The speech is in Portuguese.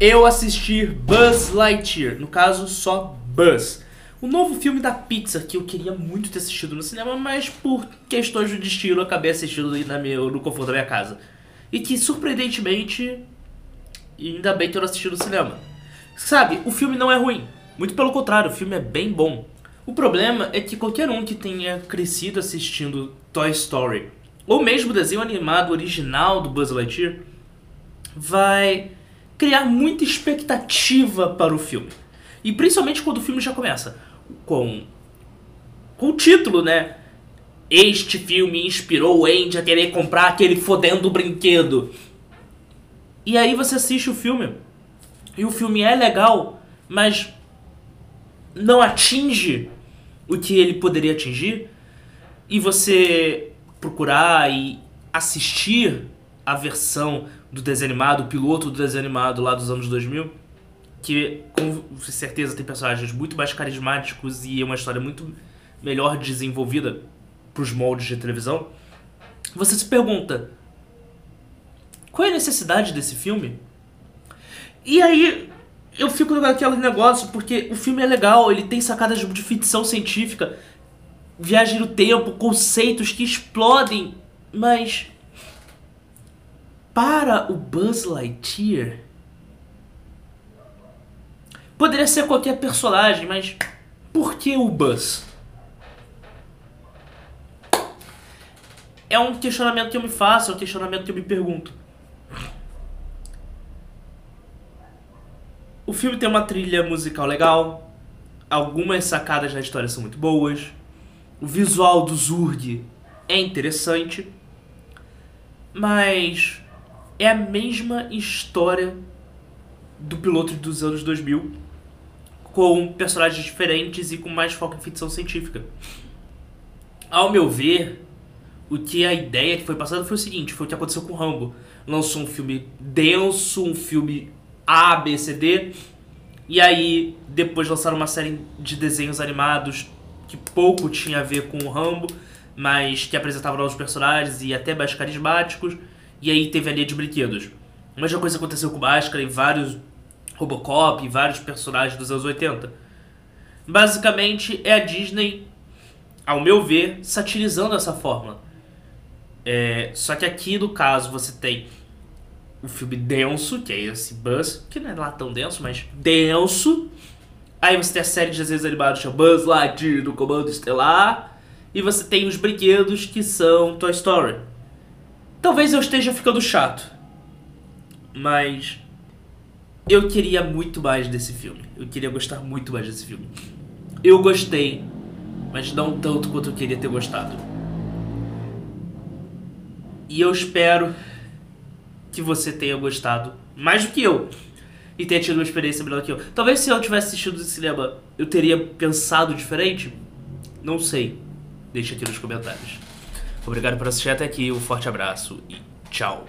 eu assisti Buzz Lightyear, no caso só Buzz. O novo filme da Pixar que eu queria muito ter assistido no cinema, mas por questões de estilo eu acabei assistindo na minha, no conforto da minha casa. E que surpreendentemente, ainda bem que eu não assisti no cinema. Sabe, o filme não é ruim. Muito pelo contrário, o filme é bem bom. O problema é que qualquer um que tenha crescido assistindo Toy Story, ou mesmo o desenho animado original do Buzz Lightyear, vai criar muita expectativa para o filme. E principalmente quando o filme já começa com, com o título, né? Este filme inspirou o Andy a querer comprar aquele fodendo brinquedo. E aí você assiste o filme, e o filme é legal, mas não atinge o que ele poderia atingir, e você procurar e assistir a versão do desenho animado, o piloto do desenho animado lá dos anos 2000, que com certeza tem personagens muito mais carismáticos e é uma história muito melhor desenvolvida para os moldes de televisão, você se pergunta: qual é a necessidade desse filme? E aí eu fico naquele negócio, porque o filme é legal, ele tem sacadas de ficção científica, viagem no tempo, conceitos que explodem, mas para o Buzz Lightyear poderia ser qualquer personagem, mas por que o Buzz? É um questionamento que eu me faço, é um questionamento que eu me pergunto. O filme tem uma trilha musical legal, algumas sacadas na história são muito boas, o visual do Zurg é interessante, mas é a mesma história do piloto dos anos 2000, com personagens diferentes e com mais foco em ficção científica. Ao meu ver, o que a ideia que foi passada foi o seguinte, foi o que aconteceu com Rambo. Lançou um filme denso, um filme a, B, C, D. E aí, depois lançaram uma série de desenhos animados que pouco tinha a ver com o Rambo, mas que apresentavam novos personagens e até mais carismáticos. E aí teve a linha de brinquedos. A mesma coisa aconteceu com Máscara e vários Robocop e vários personagens dos anos 80. Basicamente, é a Disney, ao meu ver, satirizando essa fórmula. É, só que aqui, no caso, você tem o filme denso, que é esse Buzz, que não é lá tão denso, mas denso. Aí você tem a série de desenhos animados chama Buzz Lightyear do Comando Estelar. E você tem os brinquedos que são Toy Story. Talvez eu esteja ficando chato, mas eu queria muito mais desse filme. Eu queria gostar muito mais desse filme. Eu gostei, mas não tanto quanto eu queria ter gostado. E eu espero que você tenha gostado mais do que eu e tenha tido uma experiência melhor que eu. Talvez se eu tivesse assistido no cinema, eu teria pensado diferente. Não sei. Deixa aqui nos comentários. Obrigado por assistir até aqui, um forte abraço e tchau.